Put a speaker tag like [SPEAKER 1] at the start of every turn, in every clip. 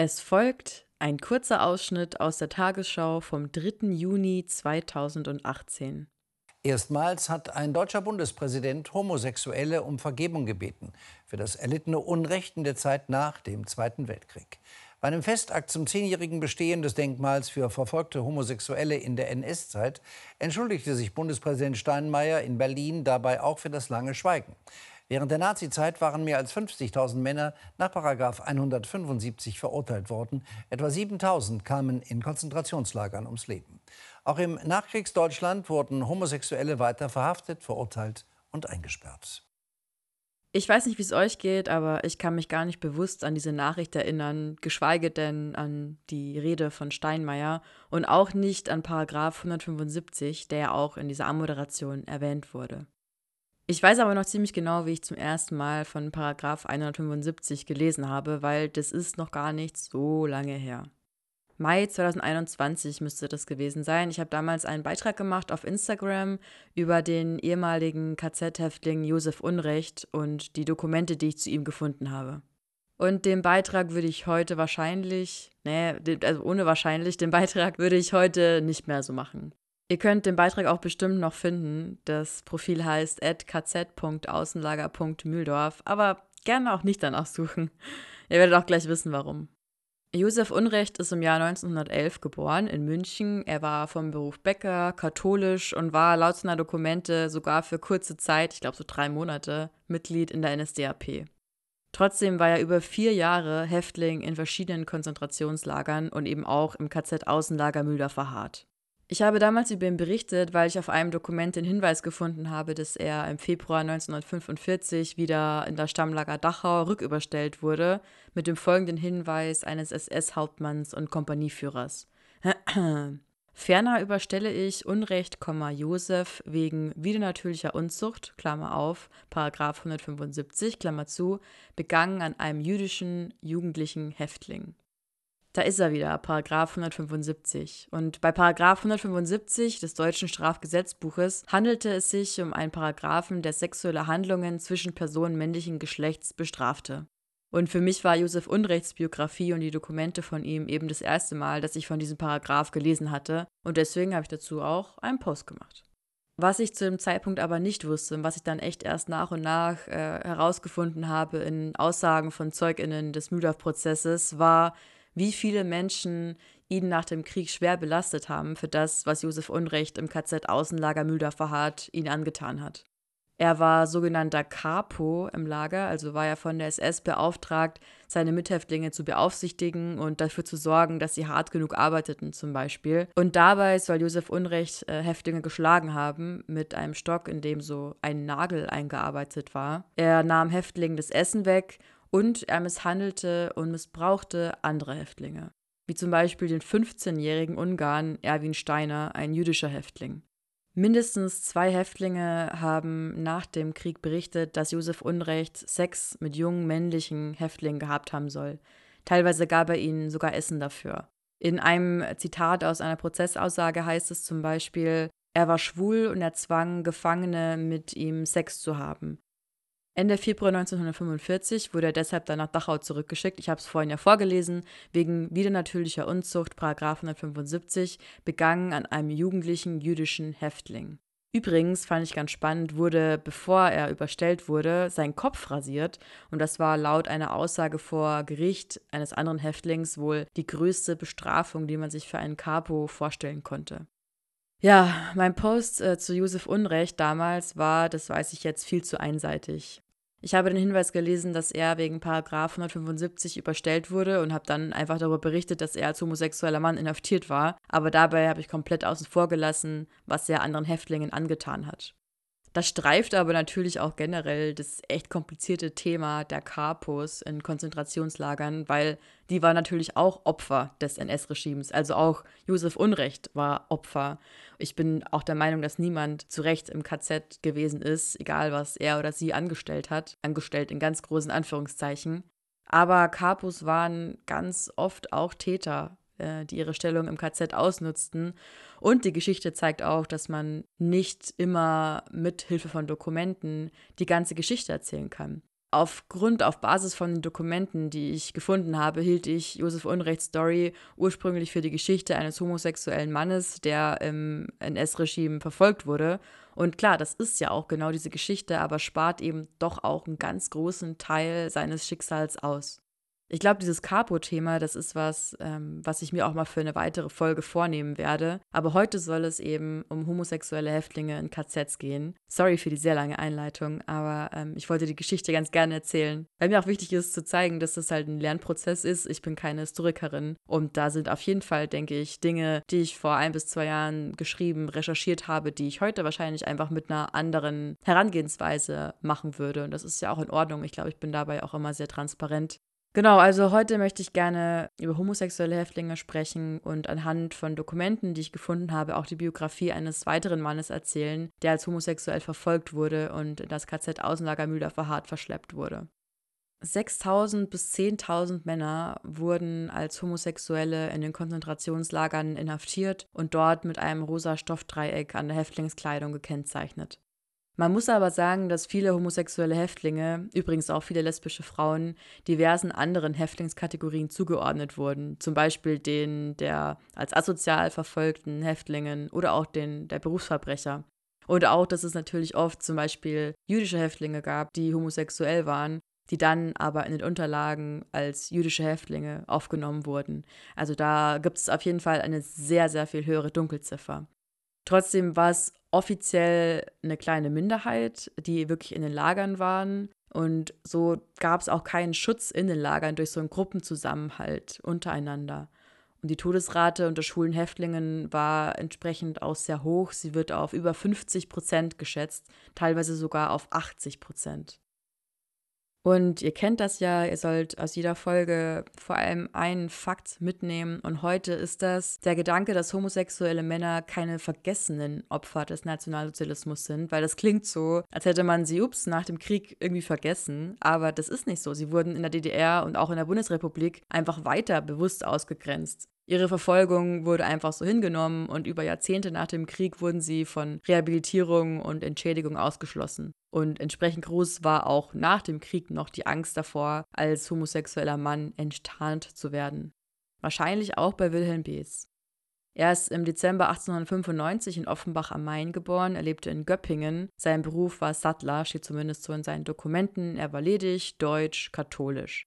[SPEAKER 1] Es folgt ein kurzer Ausschnitt aus der Tagesschau vom 3. Juni 2018.
[SPEAKER 2] Erstmals hat ein deutscher Bundespräsident Homosexuelle um Vergebung gebeten für das erlittene Unrecht in der Zeit nach dem Zweiten Weltkrieg. Bei einem Festakt zum zehnjährigen Bestehen des Denkmals für verfolgte Homosexuelle in der NS-Zeit entschuldigte sich Bundespräsident Steinmeier in Berlin dabei auch für das lange Schweigen. Während der Nazizeit waren mehr als 50.000 Männer nach 175 verurteilt worden. Etwa 7.000 kamen in Konzentrationslagern ums Leben. Auch im Nachkriegsdeutschland wurden Homosexuelle weiter verhaftet, verurteilt und eingesperrt.
[SPEAKER 1] Ich weiß nicht, wie es euch geht, aber ich kann mich gar nicht bewusst an diese Nachricht erinnern, geschweige denn an die Rede von Steinmeier und auch nicht an Paragraph 175, der ja auch in dieser Ammoderation erwähnt wurde. Ich weiß aber noch ziemlich genau, wie ich zum ersten Mal von Paragraph 175 gelesen habe, weil das ist noch gar nicht so lange her. Mai 2021 müsste das gewesen sein. Ich habe damals einen Beitrag gemacht auf Instagram über den ehemaligen KZ-Häftling Josef Unrecht und die Dokumente, die ich zu ihm gefunden habe. Und den Beitrag würde ich heute wahrscheinlich, nee, also ohne wahrscheinlich, den Beitrag würde ich heute nicht mehr so machen. Ihr könnt den Beitrag auch bestimmt noch finden. Das Profil heißt kz.außenlager.mühldorf, aber gerne auch nicht danach suchen. Ihr werdet auch gleich wissen, warum. Josef Unrecht ist im Jahr 1911 geboren in München. Er war vom Beruf Bäcker, katholisch und war laut seiner Dokumente sogar für kurze Zeit, ich glaube so drei Monate, Mitglied in der NSDAP. Trotzdem war er über vier Jahre Häftling in verschiedenen Konzentrationslagern und eben auch im KZ Außenlager Mühldorf verharrt. Ich habe damals über ihn berichtet, weil ich auf einem Dokument den Hinweis gefunden habe, dass er im Februar 1945 wieder in das Stammlager Dachau rücküberstellt wurde, mit dem folgenden Hinweis eines SS-Hauptmanns und Kompanieführers. Ferner überstelle ich Unrecht, Josef wegen widernatürlicher Unzucht, Klammer auf, Paragraf 175, Klammer zu, begangen an einem jüdischen jugendlichen Häftling. Da ist er wieder, Paragraph 175. Und bei Paragraph 175 des deutschen Strafgesetzbuches handelte es sich um einen Paragraphen, der sexuelle Handlungen zwischen Personen männlichen Geschlechts bestrafte. Und für mich war Josef Unrechts Biografie und die Dokumente von ihm eben das erste Mal, dass ich von diesem Paragraph gelesen hatte. Und deswegen habe ich dazu auch einen Post gemacht. Was ich zu dem Zeitpunkt aber nicht wusste und was ich dann echt erst nach und nach äh, herausgefunden habe in Aussagen von ZeugInnen des Mühldorf-Prozesses, war, wie viele Menschen ihn nach dem Krieg schwer belastet haben für das, was Josef Unrecht im KZ Außenlager Mühlder verharrt ihn angetan hat. Er war sogenannter Capo im Lager, also war er von der SS beauftragt, seine Mithäftlinge zu beaufsichtigen und dafür zu sorgen, dass sie hart genug arbeiteten zum Beispiel. Und dabei soll Josef Unrecht äh, Häftlinge geschlagen haben mit einem Stock, in dem so ein Nagel eingearbeitet war. Er nahm Häftlingen das Essen weg und er misshandelte und missbrauchte andere Häftlinge, wie zum Beispiel den 15-jährigen Ungarn Erwin Steiner, ein jüdischer Häftling. Mindestens zwei Häftlinge haben nach dem Krieg berichtet, dass Josef Unrecht Sex mit jungen männlichen Häftlingen gehabt haben soll. Teilweise gab er ihnen sogar Essen dafür. In einem Zitat aus einer Prozessaussage heißt es zum Beispiel, er war schwul und er zwang Gefangene mit ihm Sex zu haben. Ende Februar 1945 wurde er deshalb dann nach Dachau zurückgeschickt. Ich habe es vorhin ja vorgelesen. Wegen widernatürlicher Unzucht, Paragraf 175, begangen an einem jugendlichen jüdischen Häftling. Übrigens fand ich ganz spannend, wurde, bevor er überstellt wurde, sein Kopf rasiert. Und das war laut einer Aussage vor Gericht eines anderen Häftlings wohl die größte Bestrafung, die man sich für einen Capo vorstellen konnte. Ja, mein Post äh, zu Josef Unrecht damals war, das weiß ich jetzt, viel zu einseitig. Ich habe den Hinweis gelesen, dass er wegen Paragraf 175 überstellt wurde und habe dann einfach darüber berichtet, dass er als homosexueller Mann inhaftiert war. Aber dabei habe ich komplett außen vor gelassen, was er anderen Häftlingen angetan hat. Das streift aber natürlich auch generell das echt komplizierte Thema der Kapos in Konzentrationslagern, weil die war natürlich auch Opfer des NS-Regimes. Also auch Josef Unrecht war Opfer. Ich bin auch der Meinung, dass niemand zu Recht im KZ gewesen ist, egal was er oder sie angestellt hat. Angestellt in ganz großen Anführungszeichen. Aber Kapos waren ganz oft auch Täter äh, die ihre Stellung im KZ ausnutzten. Und die Geschichte zeigt auch, dass man nicht immer mit Hilfe von Dokumenten die ganze Geschichte erzählen kann. Aufgrund, auf Basis von den Dokumenten, die ich gefunden habe, hielt ich Josef Unrechts Story ursprünglich für die Geschichte eines homosexuellen Mannes, der im NS-Regime verfolgt wurde. Und klar, das ist ja auch genau diese Geschichte, aber spart eben doch auch einen ganz großen Teil seines Schicksals aus. Ich glaube, dieses Capo-Thema, das ist was, ähm, was ich mir auch mal für eine weitere Folge vornehmen werde. Aber heute soll es eben um homosexuelle Häftlinge in KZs gehen. Sorry für die sehr lange Einleitung, aber ähm, ich wollte die Geschichte ganz gerne erzählen, weil mir auch wichtig ist zu zeigen, dass das halt ein Lernprozess ist. Ich bin keine Historikerin und da sind auf jeden Fall, denke ich, Dinge, die ich vor ein bis zwei Jahren geschrieben, recherchiert habe, die ich heute wahrscheinlich einfach mit einer anderen Herangehensweise machen würde. Und das ist ja auch in Ordnung. Ich glaube, ich bin dabei auch immer sehr transparent. Genau, also heute möchte ich gerne über homosexuelle Häftlinge sprechen und anhand von Dokumenten, die ich gefunden habe, auch die Biografie eines weiteren Mannes erzählen, der als homosexuell verfolgt wurde und in das KZ Außenlager Mühldorfer Hart verschleppt wurde. 6000 bis 10.000 Männer wurden als Homosexuelle in den Konzentrationslagern inhaftiert und dort mit einem rosa Stoffdreieck an der Häftlingskleidung gekennzeichnet. Man muss aber sagen, dass viele homosexuelle Häftlinge, übrigens auch viele lesbische Frauen, diversen anderen Häftlingskategorien zugeordnet wurden, zum Beispiel den der als asozial verfolgten Häftlingen oder auch den der Berufsverbrecher. Und auch, dass es natürlich oft zum Beispiel jüdische Häftlinge gab, die homosexuell waren, die dann aber in den Unterlagen als jüdische Häftlinge aufgenommen wurden. Also da gibt es auf jeden Fall eine sehr, sehr viel höhere Dunkelziffer. Trotzdem war es offiziell eine kleine Minderheit, die wirklich in den Lagern waren. Und so gab es auch keinen Schutz in den Lagern durch so einen Gruppenzusammenhalt untereinander. Und die Todesrate unter schwulen Häftlingen war entsprechend auch sehr hoch. Sie wird auf über 50 Prozent geschätzt, teilweise sogar auf 80 Prozent. Und ihr kennt das ja, ihr sollt aus jeder Folge vor allem einen Fakt mitnehmen. Und heute ist das der Gedanke, dass homosexuelle Männer keine vergessenen Opfer des Nationalsozialismus sind, weil das klingt so, als hätte man sie, ups, nach dem Krieg irgendwie vergessen. Aber das ist nicht so. Sie wurden in der DDR und auch in der Bundesrepublik einfach weiter bewusst ausgegrenzt. Ihre Verfolgung wurde einfach so hingenommen und über Jahrzehnte nach dem Krieg wurden sie von Rehabilitierung und Entschädigung ausgeschlossen. Und entsprechend groß war auch nach dem Krieg noch die Angst davor, als homosexueller Mann enttarnt zu werden. Wahrscheinlich auch bei Wilhelm Bees. Er ist im Dezember 1895 in Offenbach am Main geboren, er lebte in Göppingen. Sein Beruf war Sattler, steht zumindest so in seinen Dokumenten. Er war ledig, deutsch, katholisch.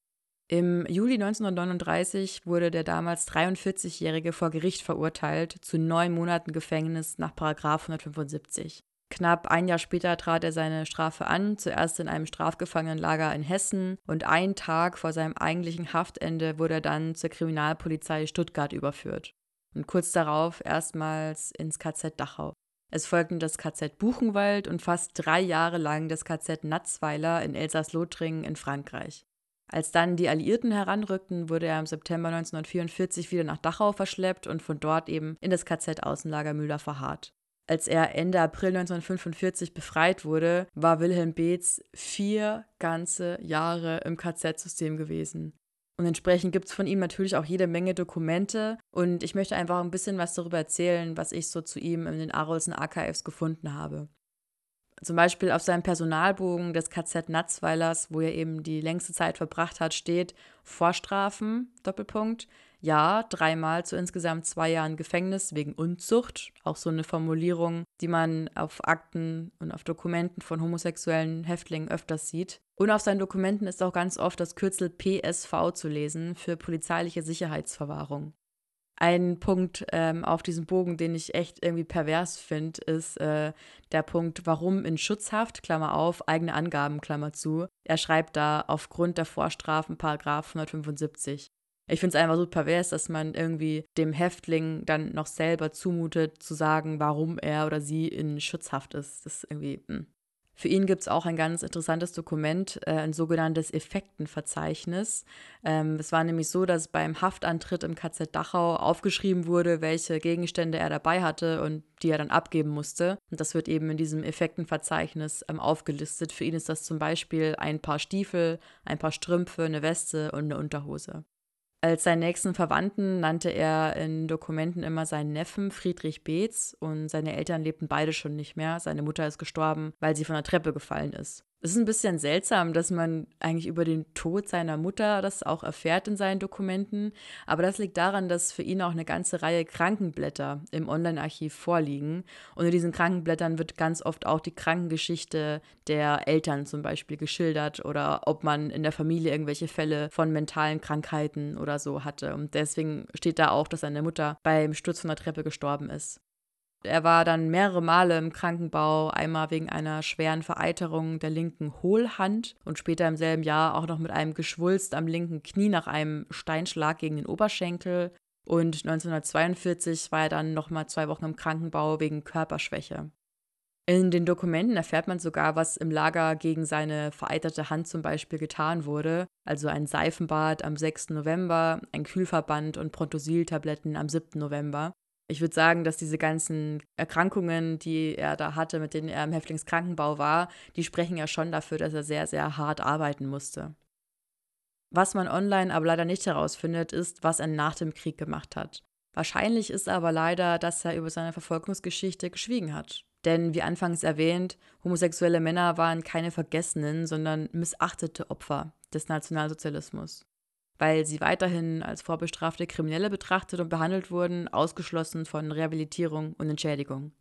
[SPEAKER 1] Im Juli 1939 wurde der damals 43-Jährige vor Gericht verurteilt zu neun Monaten Gefängnis nach 175. Knapp ein Jahr später trat er seine Strafe an, zuerst in einem Strafgefangenenlager in Hessen und einen Tag vor seinem eigentlichen Haftende wurde er dann zur Kriminalpolizei Stuttgart überführt und kurz darauf erstmals ins KZ Dachau. Es folgten das KZ Buchenwald und fast drei Jahre lang das KZ Natzweiler in Elsass-Lothringen in Frankreich. Als dann die Alliierten heranrückten, wurde er im September 1944 wieder nach Dachau verschleppt und von dort eben in das KZ Außenlager Müller verharrt. Als er Ende April 1945 befreit wurde, war Wilhelm Beetz vier ganze Jahre im KZ-System gewesen. Und entsprechend gibt es von ihm natürlich auch jede Menge Dokumente. Und ich möchte einfach ein bisschen was darüber erzählen, was ich so zu ihm in den Arolsen Archives gefunden habe. Zum Beispiel auf seinem Personalbogen des KZ Natzweilers, wo er eben die längste Zeit verbracht hat, steht Vorstrafen, Doppelpunkt, ja, dreimal zu insgesamt zwei Jahren Gefängnis wegen Unzucht. Auch so eine Formulierung, die man auf Akten und auf Dokumenten von homosexuellen Häftlingen öfters sieht. Und auf seinen Dokumenten ist auch ganz oft das Kürzel PSV zu lesen für polizeiliche Sicherheitsverwahrung. Ein Punkt ähm, auf diesem Bogen, den ich echt irgendwie pervers finde, ist äh, der Punkt, warum in Schutzhaft, Klammer auf, eigene Angaben, Klammer zu. Er schreibt da aufgrund der Vorstrafen, Paragraph 175. Ich finde es einfach so pervers, dass man irgendwie dem Häftling dann noch selber zumutet, zu sagen, warum er oder sie in Schutzhaft ist. Das ist irgendwie. Mh. Für ihn gibt es auch ein ganz interessantes Dokument, äh, ein sogenanntes Effektenverzeichnis. Ähm, es war nämlich so, dass beim Haftantritt im KZ Dachau aufgeschrieben wurde, welche Gegenstände er dabei hatte und die er dann abgeben musste. Und das wird eben in diesem Effektenverzeichnis ähm, aufgelistet. Für ihn ist das zum Beispiel ein paar Stiefel, ein paar Strümpfe, eine Weste und eine Unterhose. Als seinen nächsten Verwandten nannte er in Dokumenten immer seinen Neffen Friedrich Beetz und seine Eltern lebten beide schon nicht mehr. Seine Mutter ist gestorben, weil sie von der Treppe gefallen ist. Es ist ein bisschen seltsam, dass man eigentlich über den Tod seiner Mutter das auch erfährt in seinen Dokumenten, aber das liegt daran, dass für ihn auch eine ganze Reihe Krankenblätter im Online-Archiv vorliegen. Und in diesen Krankenblättern wird ganz oft auch die Krankengeschichte der Eltern zum Beispiel geschildert oder ob man in der Familie irgendwelche Fälle von mentalen Krankheiten oder so hatte. Und deswegen steht da auch, dass seine Mutter beim Sturz von der Treppe gestorben ist. Er war dann mehrere Male im Krankenbau, einmal wegen einer schweren Vereiterung der linken Hohlhand und später im selben Jahr auch noch mit einem Geschwulst am linken Knie nach einem Steinschlag gegen den Oberschenkel. Und 1942 war er dann nochmal zwei Wochen im Krankenbau wegen Körperschwäche. In den Dokumenten erfährt man sogar, was im Lager gegen seine vereiterte Hand zum Beispiel getan wurde. Also ein Seifenbad am 6. November, ein Kühlverband und Prontosil-Tabletten am 7. November. Ich würde sagen, dass diese ganzen Erkrankungen, die er da hatte, mit denen er im Häftlingskrankenbau war, die sprechen ja schon dafür, dass er sehr, sehr hart arbeiten musste. Was man online aber leider nicht herausfindet, ist, was er nach dem Krieg gemacht hat. Wahrscheinlich ist aber leider, dass er über seine Verfolgungsgeschichte geschwiegen hat. Denn wie anfangs erwähnt, homosexuelle Männer waren keine Vergessenen, sondern missachtete Opfer des Nationalsozialismus weil sie weiterhin als vorbestrafte Kriminelle betrachtet und behandelt wurden, ausgeschlossen von Rehabilitierung und Entschädigung.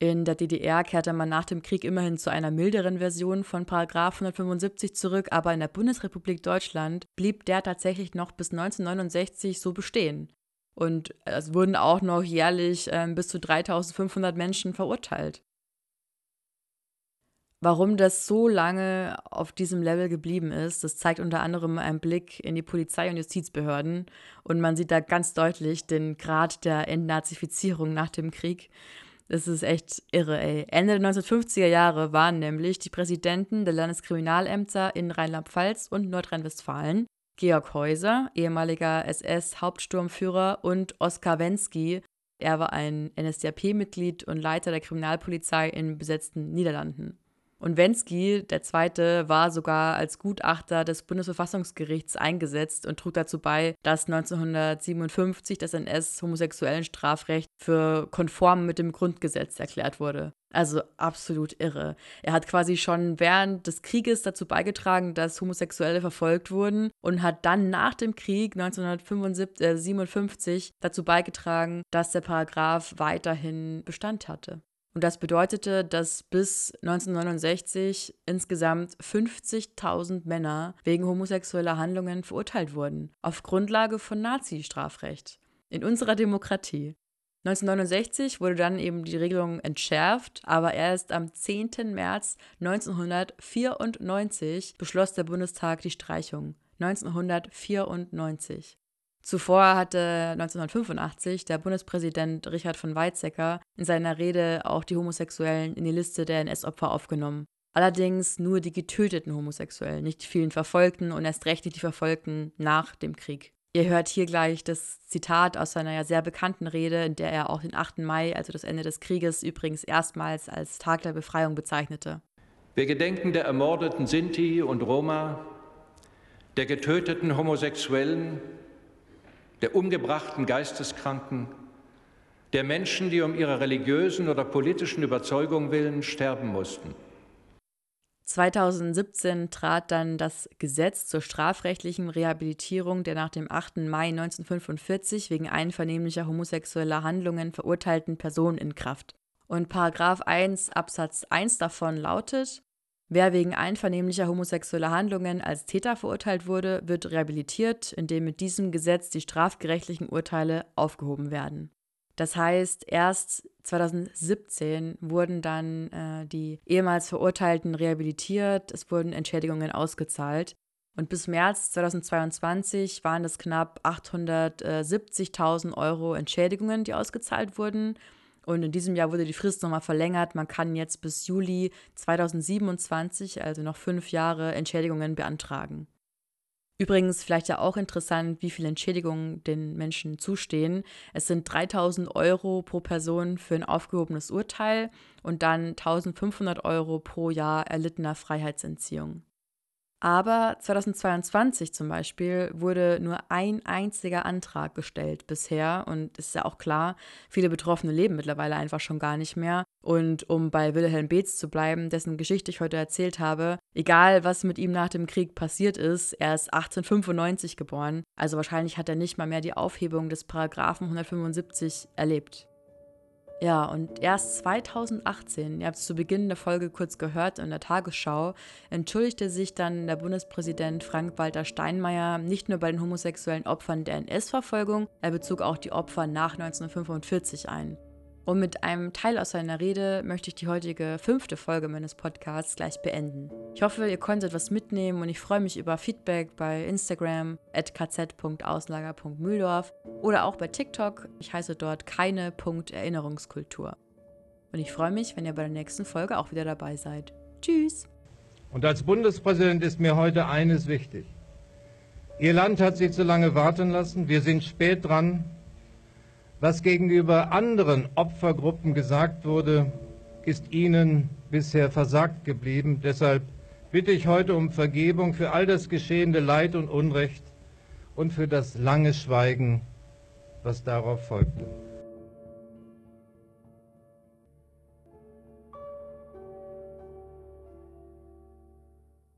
[SPEAKER 1] In der DDR kehrte man nach dem Krieg immerhin zu einer milderen Version von 175 zurück, aber in der Bundesrepublik Deutschland blieb der tatsächlich noch bis 1969 so bestehen. Und es wurden auch noch jährlich äh, bis zu 3500 Menschen verurteilt. Warum das so lange auf diesem Level geblieben ist, das zeigt unter anderem ein Blick in die Polizei- und Justizbehörden. Und man sieht da ganz deutlich den Grad der Entnazifizierung nach dem Krieg. Das ist echt irre, ey. Ende der 1950er Jahre waren nämlich die Präsidenten der Landeskriminalämter in Rheinland-Pfalz und Nordrhein-Westfalen Georg Häuser, ehemaliger SS-Hauptsturmführer, und Oskar Wensky. Er war ein NSDAP-Mitglied und Leiter der Kriminalpolizei in besetzten Niederlanden. Und Wensky, der Zweite, war sogar als Gutachter des Bundesverfassungsgerichts eingesetzt und trug dazu bei, dass 1957 das NS-homosexuellen Strafrecht für konform mit dem Grundgesetz erklärt wurde. Also absolut irre. Er hat quasi schon während des Krieges dazu beigetragen, dass Homosexuelle verfolgt wurden und hat dann nach dem Krieg 1957 äh, dazu beigetragen, dass der Paragraph weiterhin Bestand hatte. Und das bedeutete, dass bis 1969 insgesamt 50.000 Männer wegen homosexueller Handlungen verurteilt wurden, auf Grundlage von Nazi-Strafrecht. In unserer Demokratie. 1969 wurde dann eben die Regelung entschärft, aber erst am 10. März 1994 beschloss der Bundestag die Streichung. 1994. Zuvor hatte 1985 der Bundespräsident Richard von Weizsäcker in seiner Rede auch die Homosexuellen in die Liste der NS-Opfer aufgenommen. Allerdings nur die getöteten Homosexuellen, nicht die vielen Verfolgten und erst recht nicht die Verfolgten nach dem Krieg. Ihr hört hier gleich das Zitat aus seiner ja sehr bekannten Rede, in der er auch den 8. Mai, also das Ende des Krieges, übrigens erstmals als Tag der Befreiung bezeichnete.
[SPEAKER 3] Wir gedenken der ermordeten Sinti und Roma, der getöteten Homosexuellen, der umgebrachten Geisteskranken, der Menschen, die um ihrer religiösen oder politischen Überzeugung willen sterben mussten.
[SPEAKER 1] 2017 trat dann das Gesetz zur strafrechtlichen Rehabilitierung der nach dem 8. Mai 1945 wegen einvernehmlicher homosexueller Handlungen verurteilten Personen in Kraft. Und Paragraph 1 Absatz 1 davon lautet: Wer wegen einvernehmlicher homosexueller Handlungen als Täter verurteilt wurde, wird rehabilitiert, indem mit diesem Gesetz die strafgerechtlichen Urteile aufgehoben werden. Das heißt, erst 2017 wurden dann äh, die ehemals Verurteilten rehabilitiert, es wurden Entschädigungen ausgezahlt. Und bis März 2022 waren es knapp 870.000 Euro Entschädigungen, die ausgezahlt wurden. Und in diesem Jahr wurde die Frist nochmal verlängert. Man kann jetzt bis Juli 2027, also noch fünf Jahre, Entschädigungen beantragen. Übrigens vielleicht ja auch interessant, wie viele Entschädigungen den Menschen zustehen. Es sind 3000 Euro pro Person für ein aufgehobenes Urteil und dann 1500 Euro pro Jahr erlittener Freiheitsentziehung. Aber 2022 zum Beispiel wurde nur ein einziger Antrag gestellt bisher und es ist ja auch klar, viele Betroffene leben mittlerweile einfach schon gar nicht mehr. Und um bei Wilhelm Beetz zu bleiben, dessen Geschichte ich heute erzählt habe, egal was mit ihm nach dem Krieg passiert ist, er ist 1895 geboren, also wahrscheinlich hat er nicht mal mehr die Aufhebung des Paragraphen 175 erlebt. Ja, und erst 2018, ihr habt es zu Beginn der Folge kurz gehört in der Tagesschau, entschuldigte sich dann der Bundespräsident Frank-Walter Steinmeier nicht nur bei den homosexuellen Opfern der NS-Verfolgung, er bezog auch die Opfer nach 1945 ein. Und mit einem Teil aus seiner Rede möchte ich die heutige fünfte Folge meines Podcasts gleich beenden. Ich hoffe, ihr konntet was mitnehmen und ich freue mich über Feedback bei Instagram at kz.auslager.mühldorf oder auch bei TikTok. Ich heiße dort keine.erinnerungskultur. Und ich freue mich, wenn ihr bei der nächsten Folge auch wieder dabei seid. Tschüss!
[SPEAKER 4] Und als Bundespräsident ist mir heute eines wichtig. Ihr Land hat sich zu lange warten lassen. Wir sind spät dran. Was gegenüber anderen Opfergruppen gesagt wurde, ist ihnen bisher versagt geblieben. Deshalb bitte ich heute um Vergebung für all das geschehene Leid und Unrecht und für das lange Schweigen, was darauf folgte.